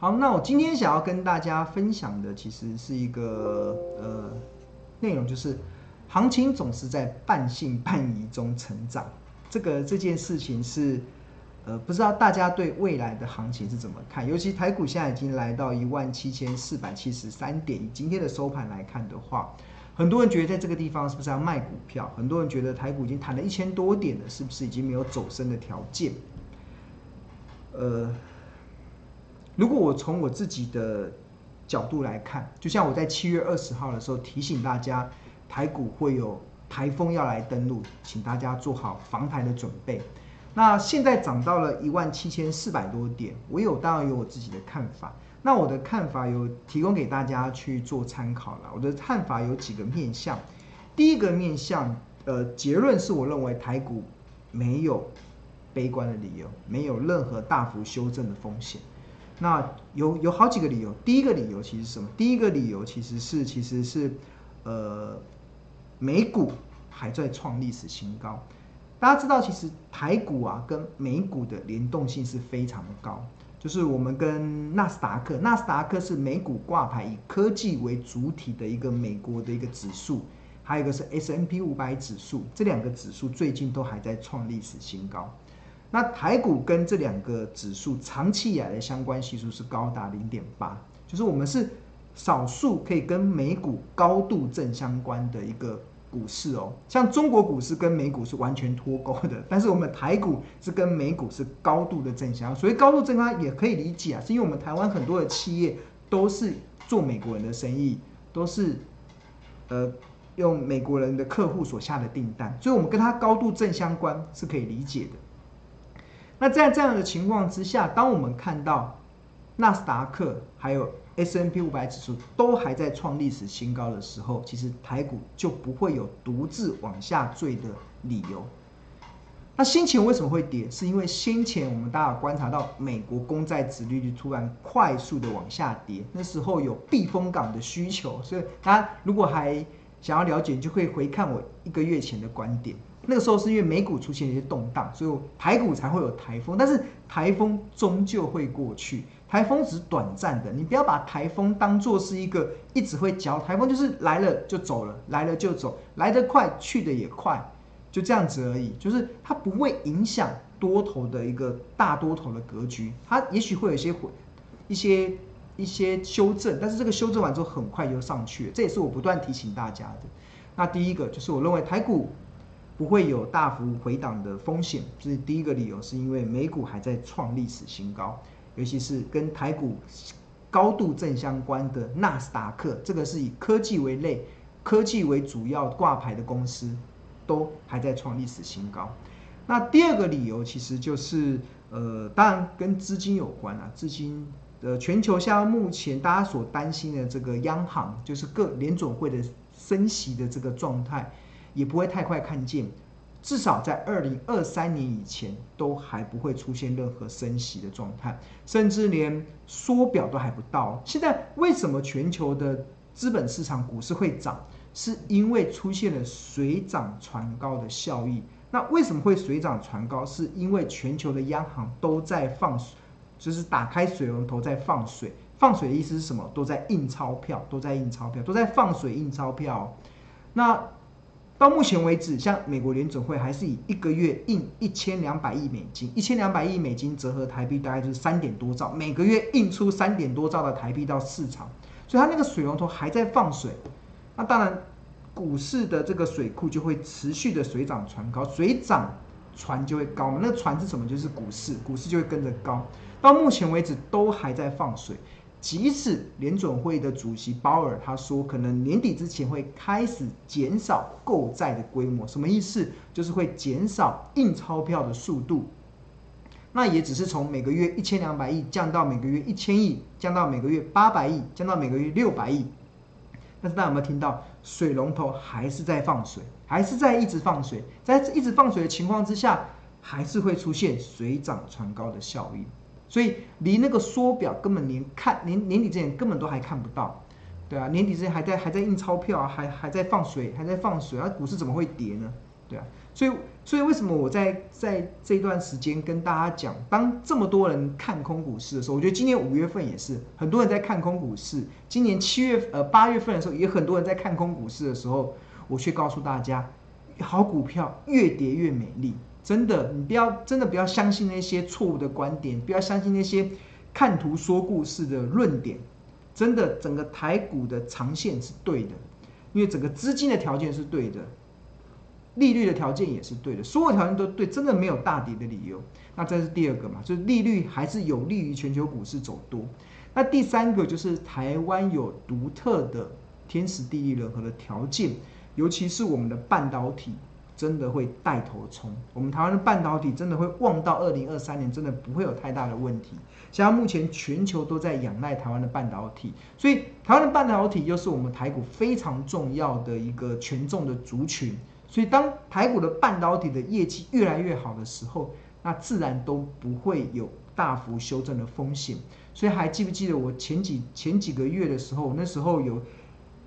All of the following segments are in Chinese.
好，那我今天想要跟大家分享的，其实是一个呃内容，就是行情总是在半信半疑中成长。这个这件事情是呃，不知道大家对未来的行情是怎么看？尤其台股现在已经来到一万七千四百七十三点，以今天的收盘来看的话，很多人觉得在这个地方是不是要卖股票？很多人觉得台股已经谈了一千多点了，是不是已经没有走升的条件？呃。如果我从我自己的角度来看，就像我在七月二十号的时候提醒大家，台股会有台风要来登陆，请大家做好防台的准备。那现在涨到了一万七千四百多点，我有当然有我自己的看法。那我的看法有提供给大家去做参考了。我的看法有几个面向，第一个面向，呃，结论是我认为台股没有悲观的理由，没有任何大幅修正的风险。那有有好几个理由，第一个理由其实是什么？第一个理由其实是其实是，呃，美股还在创历史新高。大家知道，其实台股啊跟美股的联动性是非常的高，就是我们跟纳斯达克，纳斯达克是美股挂牌以科技为主体的一个美国的一个指数，还有一个是 S&P 五百指数，这两个指数最近都还在创历史新高。那台股跟这两个指数长期以来的相关系数是高达零点八，就是我们是少数可以跟美股高度正相关的一个股市哦。像中国股市跟美股是完全脱钩的，但是我们台股是跟美股是高度的正相关。所以高度正相关也可以理解啊，是因为我们台湾很多的企业都是做美国人的生意，都是呃用美国人的客户所下的订单，所以我们跟它高度正相关是可以理解的。那在这样的情况之下，当我们看到纳斯达克还有 S&P 五百指数都还在创历史新高的时候，其实台股就不会有独自往下坠的理由。那先前为什么会跌？是因为先前我们大家观察到美国公债殖利率突然快速的往下跌，那时候有避风港的需求，所以大家如果还想要了解，就可以回看我一个月前的观点。那个时候是因为美股出现一些动荡，所以台股才会有台风。但是台风终究会过去，台风只是短暂的。你不要把台风当作是一个一直会嚼，台风就是来了就走了，来了就走，来得快去得也快，就这样子而已。就是它不会影响多头的一个大多头的格局，它也许会有一些一些一些修正，但是这个修正完之后很快就上去了。这也是我不断提醒大家的。那第一个就是我认为台股。不会有大幅回档的风险，这是第一个理由，是因为美股还在创历史新高，尤其是跟台股高度正相关的纳斯达克，这个是以科技为类、科技为主要挂牌的公司，都还在创历史新高。那第二个理由其实就是，呃，当然跟资金有关啊，资金呃，全球像目前大家所担心的这个央行，就是各联总会的升息的这个状态。也不会太快看见，至少在二零二三年以前都还不会出现任何升息的状态，甚至连缩表都还不到。现在为什么全球的资本市场股市会涨？是因为出现了水涨船高的效益。那为什么会水涨船高？是因为全球的央行都在放，就是打开水龙头在放水。放水的意思是什么？都在印钞票，都在印钞票，都在放水印钞票。那到目前为止，像美国联准会还是以一个月印一千两百亿美金，一千两百亿美金折合台币大概就是三点多兆，每个月印出三点多兆的台币到市场，所以它那个水龙头还在放水。那当然，股市的这个水库就会持续的水涨船高，水涨船就会高嘛。那船是什么？就是股市，股市就会跟着高。到目前为止都还在放水。即使联准会的主席鲍尔他说，可能年底之前会开始减少购债的规模，什么意思？就是会减少印钞票的速度。那也只是从每个月一千两百亿降到每个月一千亿，降到每个月八百亿，降到每个月六百亿。但是大家有没有听到，水龙头还是在放水，还是在一直放水，在一直放水的情况之下，还是会出现水涨船高的效应。所以离那个缩表根本连看年年底之前根本都还看不到，对啊，年底之前还在还在印钞票啊，还还在放水，还在放水，而、啊、股市怎么会跌呢？对啊，所以所以为什么我在在这段时间跟大家讲，当这么多人看空股市的时候，我觉得今年五月份也是很多人在看空股市，今年七月呃八月份的时候也很多人在看空股市的时候，我却告诉大家，好股票越跌越美丽，真的，你不要真的不要相信那些错误的观点，不要相信那些看图说故事的论点，真的，整个台股的长线是对的，因为整个资金的条件是对的。利率的条件也是对的，所有条件都对，真的没有大跌的理由。那这是第二个嘛，就是利率还是有利于全球股市走多。那第三个就是台湾有独特的天时地利人和的条件，尤其是我们的半导体真的会带头冲。我们台湾的半导体真的会旺到二零二三年，真的不会有太大的问题。像目前全球都在仰赖台湾的半导体，所以台湾的半导体又是我们台股非常重要的一个权重的族群。所以，当台股的半导体的业绩越来越好的时候，那自然都不会有大幅修正的风险。所以，还记不记得我前几前几个月的时候，那时候有，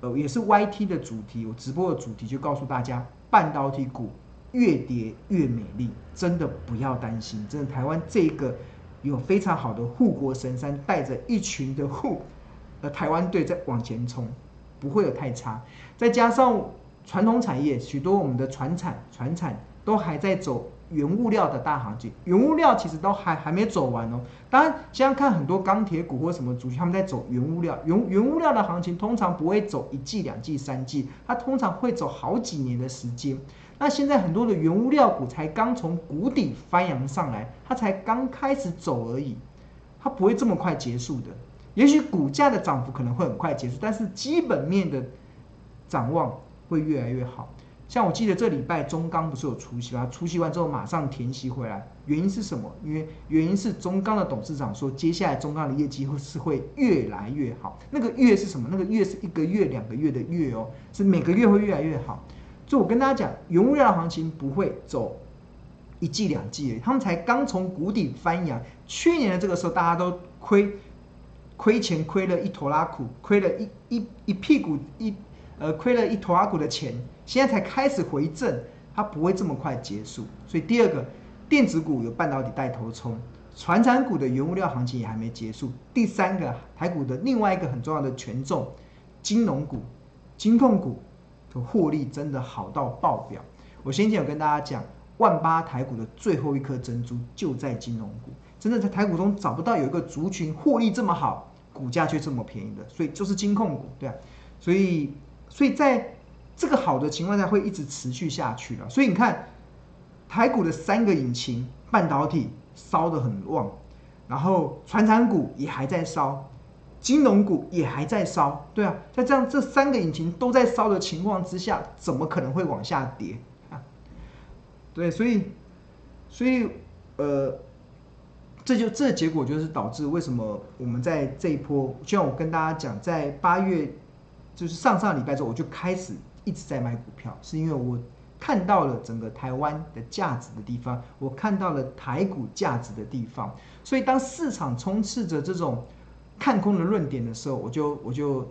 呃，也是 YT 的主题，我直播的主题就告诉大家，半导体股越跌越美丽，真的不要担心。真的，台湾这个有非常好的护国神山，带着一群的护，呃，台湾队在往前冲，不会有太差。再加上。传统产业许多，我们的船产、船产都还在走原物料的大行情，原物料其实都还还没走完哦。当然，现在看很多钢铁股或什么族群，他们在走原物料，原原物料的行情通常不会走一季、两季、三季，它通常会走好几年的时间。那现在很多的原物料股才刚从谷底翻扬上来，它才刚开始走而已，它不会这么快结束的。也许股价的涨幅可能会很快结束，但是基本面的展望。会越来越好，像我记得这礼拜中钢不是有除息吗？除息完之后马上填息回来，原因是什么？因为原因是中钢的董事长说，接下来中钢的业绩会是会越来越好。那个月是什么？那个月是一个月、两个月的月哦，是每个月会越来越好。就我跟大家讲，原物料的行情不会走一季两季，他们才刚从谷底翻扬。去年的这个时候，大家都亏亏钱，亏了一拖拉苦，亏了一一一屁股一。呃，亏了一坨阿股的钱，现在才开始回正，它不会这么快结束。所以第二个，电子股有半导体带头冲，传产股的原物料行情也还没结束。第三个，台股的另外一个很重要的权重，金融股、金控股的获利真的好到爆表。我先前有跟大家讲，万八台股的最后一颗珍珠就在金融股，真的在台股中找不到有一个族群获利这么好，股价却这么便宜的，所以就是金控股，对啊，所以。所以在这个好的情况下，会一直持续下去了。所以你看，台股的三个引擎，半导体烧得很旺，然后传产股也还在烧，金融股也还在烧。对啊，在这样这三个引擎都在烧的情况之下，怎么可能会往下跌啊？对，所以，所以，呃，这就这结果就是导致为什么我们在这一波，就像我跟大家讲，在八月。就是上上礼拜之后，我就开始一直在买股票，是因为我看到了整个台湾的价值的地方，我看到了台股价值的地方，所以当市场充斥着这种看空的论点的时候，我就我就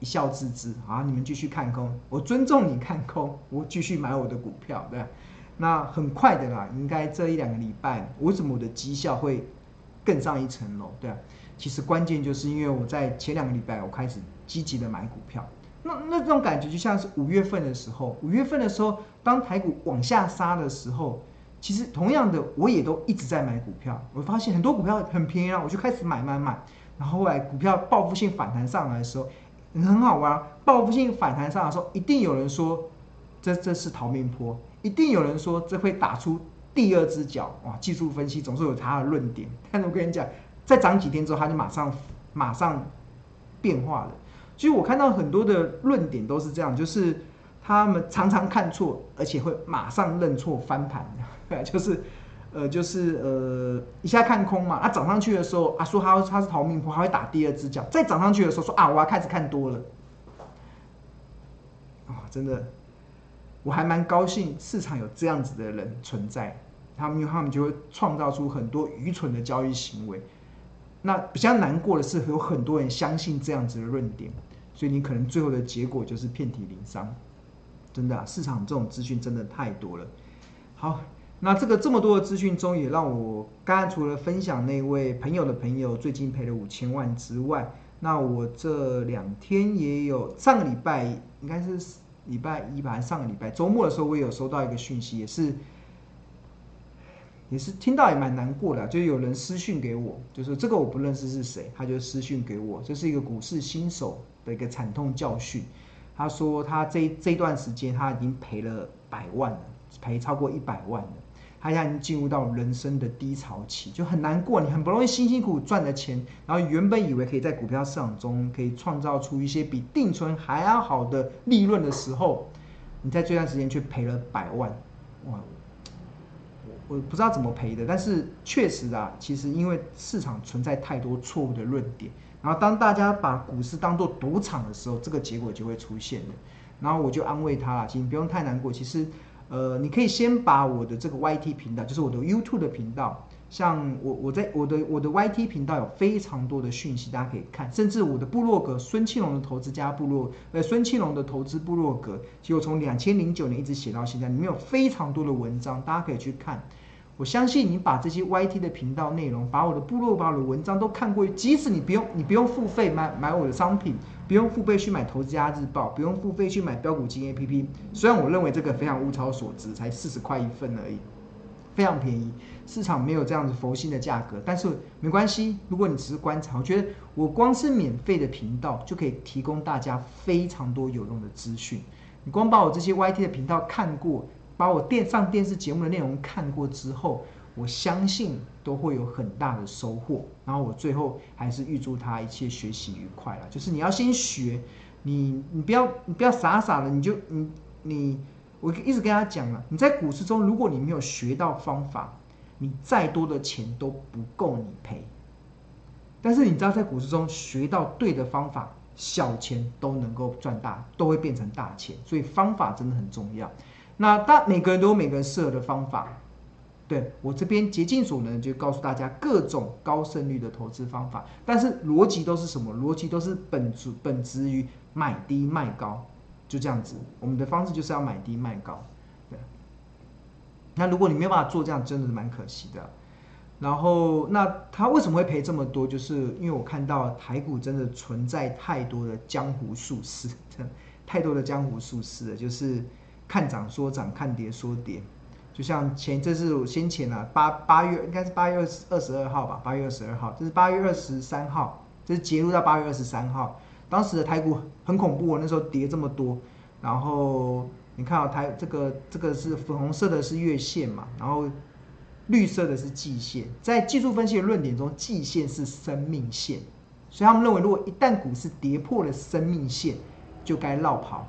一笑置之啊，你们继续看空，我尊重你看空，我继续买我的股票，对？那很快的啦，应该这一两个礼拜，为什么我的绩效会更上一层楼？对啊，其实关键就是因为我在前两个礼拜我开始。积极的买股票，那那种感觉就像是五月份的时候，五月份的时候，当台股往下杀的时候，其实同样的，我也都一直在买股票。我发现很多股票很便宜啊，我就开始买买买。然后后来股票报复性反弹上来的时候，很好玩。报复性反弹上来的时候，一定有人说这这是逃命坡，一定有人说这会打出第二只脚。哇，技术分析总是有它的论点。但是我跟你讲，再涨几天之后，它就马上马上变化了。其实我看到很多的论点都是这样，就是他们常常看错，而且会马上认错翻盘，就是，呃，就是呃，一下看空嘛，啊，涨上去的时候啊，说他他是逃命波，还会打第二只脚，再涨上去的时候说啊，我要开始看多了，啊、真的，我还蛮高兴市场有这样子的人存在，他们他们就会创造出很多愚蠢的交易行为。那比较难过的是，有很多人相信这样子的论点，所以你可能最后的结果就是遍体鳞伤。真的啊，市场这种资讯真的太多了。好，那这个这么多的资讯中，也让我刚刚除了分享那位朋友的朋友最近赔了五千万之外，那我这两天也有上个礼拜应该是礼拜一吧，上个礼拜周末的时候，我也有收到一个讯息，也是也是听到也蛮难过的，就有人私讯给我，就是这个我不认识是谁，他就私讯给我，这是一个股市新手的一个惨痛教训。他说他这这段时间他已经赔了百万了，赔超过一百万了。他现在已经进入到人生的低潮期，就很难过。你很不容易辛辛苦苦赚的钱，然后原本以为可以在股票市场中可以创造出一些比定存还要好的利润的时候，你在这段时间却赔了百万，哇！我不知道怎么赔的，但是确实啊，其实因为市场存在太多错误的论点，然后当大家把股市当做赌场的时候，这个结果就会出现了。然后我就安慰他了，请你不用太难过，其实。呃，你可以先把我的这个 YT 频道，就是我的 YouTube 的频道，像我我在我的我的 YT 频道有非常多的讯息，大家可以看，甚至我的部落格孙庆龙的投资家部落，呃，孙庆龙的投资部落格，其实我从两千零九年一直写到现在，里面有非常多的文章，大家可以去看。我相信你把这些 YT 的频道内容，把我的部落，把我的文章都看过，即使你不用你不用付费买买我的商品，不用付费去买投资家日报，不用付费去买标股金 APP。虽然我认为这个非常物超所值，才四十块一份而已，非常便宜，市场没有这样子佛心的价格。但是没关系，如果你只是观察，我觉得我光是免费的频道就可以提供大家非常多有用的资讯。你光把我这些 YT 的频道看过。把我电上电视节目的内容看过之后，我相信都会有很大的收获。然后我最后还是预祝他一切学习愉快了。就是你要先学，你你不要你不要傻傻的，你就你你我一直跟他讲了，你在股市中，如果你没有学到方法，你再多的钱都不够你赔。但是你知道，在股市中学到对的方法，小钱都能够赚大，都会变成大钱。所以方法真的很重要。那大每个人都有每个人适合的方法，对，我这边竭尽所能就告诉大家各种高胜率的投资方法，但是逻辑都是什么？逻辑都是本质本质于买低卖高，就这样子。我们的方式就是要买低卖高，对。那如果你没有办法做这样，真的是蛮可惜的。然后，那他为什么会赔这么多？就是因为我看到台股真的存在太多的江湖术士，太多的江湖术士了，就是。看涨说涨，看跌说跌，就像前这是我先前啊，八八月应该是八月二十二十二号吧，八月二十二号，这是八月二十三号，这是截录到八月二十三号。当时的台股很恐怖，那时候跌这么多，然后你看啊，台这个这个是粉红色的是月线嘛，然后绿色的是季线，在技术分析的论点中，季线是生命线，所以他们认为，如果一旦股市跌破了生命线，就该绕跑。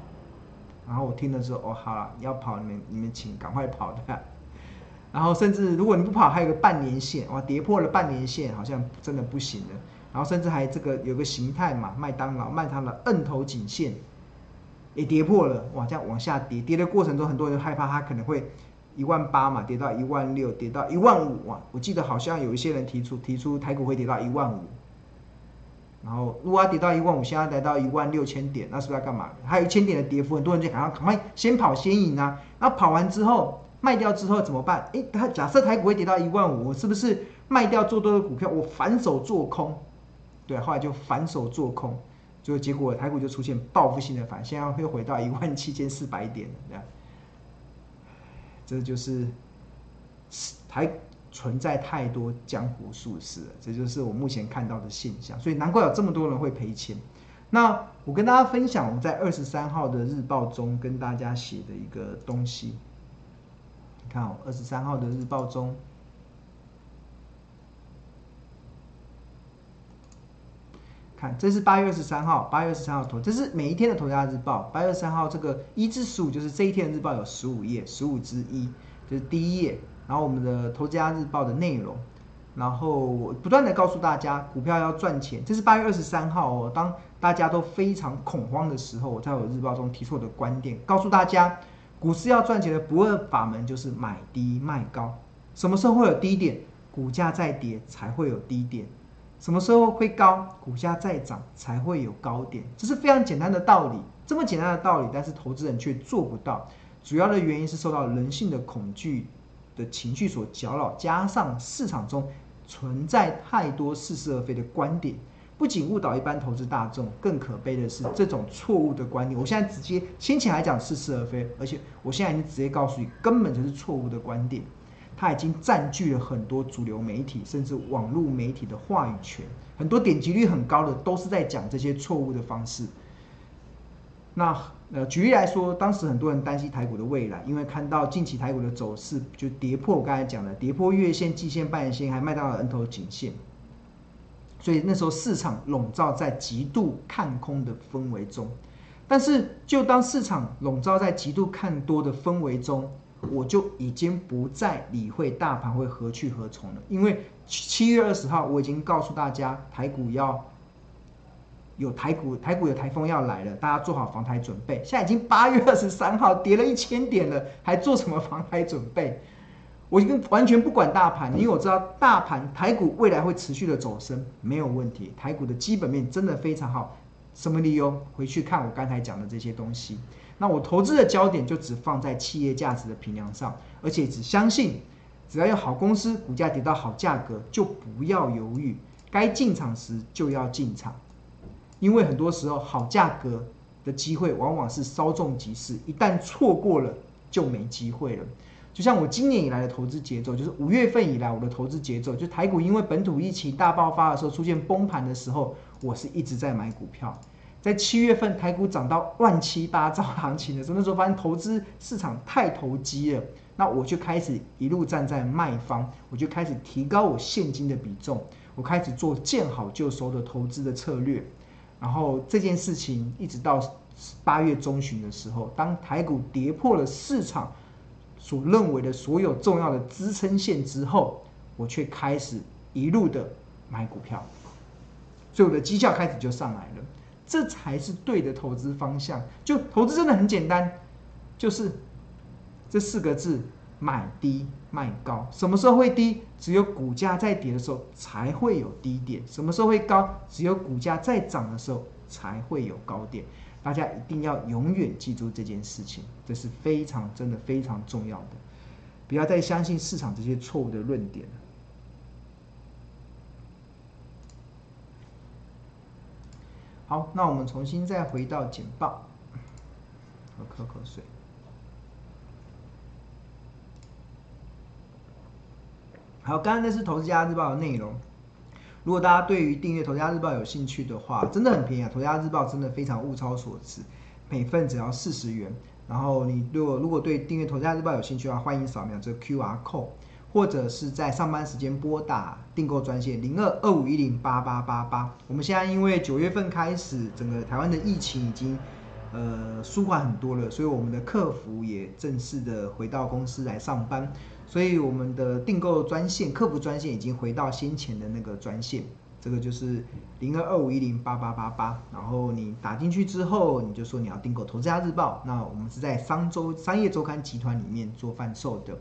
然后我听了之后，哦，好了，要跑你们你们请赶快跑的。然后甚至如果你不跑，还有个半年线，哇，跌破了半年线，好像真的不行了。然后甚至还这个有个形态嘛，麦当劳卖它的摁头颈线也跌破了，哇，这样往下跌，跌的过程中很多人害怕它可能会一万八嘛，跌到一万六，跌到一万五，哇，我记得好像有一些人提出提出台股会跌到一万五。然后，如果它跌到一万五，现在来到一万六千点，那是不是要干嘛？还有一千点的跌幅，很多人就想要赶快先跑先赢啊。那跑完之后卖掉之后怎么办？诶，它假设台股会跌到一万五，我是不是卖掉做多的股票，我反手做空？对，后来就反手做空，就结果台股就出现报复性的反，现在又回到一万七千四百点，这样。这就是台。存在太多江湖术士了，这就是我目前看到的现象，所以难怪有这么多人会赔钱。那我跟大家分享我在二十三号的日报中跟大家写的一个东西，你看哦，二十三号的日报中，看这是八月二十三号，八月二十三号投，这是每一天的投家日报。八月二十三号这个一至十五就是这一天的日报有十五页，十五之一就是第一页。然后我们的《投家日报》的内容，然后我不断的告诉大家，股票要赚钱，这是八月二十三号哦。当大家都非常恐慌的时候，我在我日报中提出我的观点，告诉大家，股市要赚钱的不二法门就是买低卖高。什么时候会有低点？股价在跌才会有低点。什么时候会高？股价再涨才会有高点。这是非常简单的道理，这么简单的道理，但是投资人却做不到。主要的原因是受到人性的恐惧。的情绪所搅扰，加上市场中存在太多似是而非的观点，不仅误导一般投资大众，更可悲的是这种错误的观点。我现在直接先前来讲似是而非，而且我现在已经直接告诉你，根本就是错误的观点。它已经占据了很多主流媒体甚至网络媒体的话语权，很多点击率很高的都是在讲这些错误的方式。那呃，举例来说，当时很多人担心台股的未来，因为看到近期台股的走势就跌破我刚才讲的跌破月线、季线、半年线，还卖到了 N 头颈线，所以那时候市场笼罩在极度看空的氛围中。但是，就当市场笼罩在极度看多的氛围中，我就已经不再理会大盘会何去何从了，因为七月二十号我已经告诉大家，台股要有台股，台股有台风要来了，大家做好防台准备。现在已经八月二十三号，跌了一千点了，还做什么防台准备？我已经完全不管大盘，因为我知道大盘台股未来会持续的走升，没有问题。台股的基本面真的非常好，什么理由？回去看我刚才讲的这些东西。那我投资的焦点就只放在企业价值的评量上，而且只相信，只要有好公司，股价跌到好价格，就不要犹豫，该进场时就要进场，因为很多时候好价格的机会往往是稍纵即逝，一旦错过了就没机会了。就像我今年以来的投资节奏，就是五月份以来我的投资节奏，就台股因为本土疫情大爆发的时候出现崩盘的时候，我是一直在买股票。在七月份台股涨到乱七八糟行情的时候，那时候发现投资市场太投机了，那我就开始一路站在卖方，我就开始提高我现金的比重，我开始做见好就收的投资的策略。然后这件事情一直到八月中旬的时候，当台股跌破了市场所认为的所有重要的支撑线之后，我却开始一路的买股票，所以我的绩效开始就上来了。这才是对的投资方向。就投资真的很简单，就是这四个字：买低卖高。什么时候会低？只有股价在跌的时候才会有低点。什么时候会高？只有股价在涨的时候才会有高点。大家一定要永远记住这件事情，这是非常真的非常重要的。不要再相信市场这些错误的论点了。好，那我们重新再回到简报，我喝口水。好，刚刚那是《投资家日报》的内容。如果大家对于订阅《投资家日报》有兴趣的话，真的很便宜啊，《投资家日报》真的非常物超所值，每份只要四十元。然后你如果如果对订阅《投资家日报》有兴趣的话，欢迎扫描这个 QR code。或者是在上班时间拨打订购专线零二二五一零八八八八。我们现在因为九月份开始，整个台湾的疫情已经呃舒缓很多了，所以我们的客服也正式的回到公司来上班，所以我们的订购专线客服专线已经回到先前的那个专线，这个就是零二二五一零八八八八。然后你打进去之后，你就说你要订购《投资家日报》，那我们是在商周商业周刊集团里面做贩售的。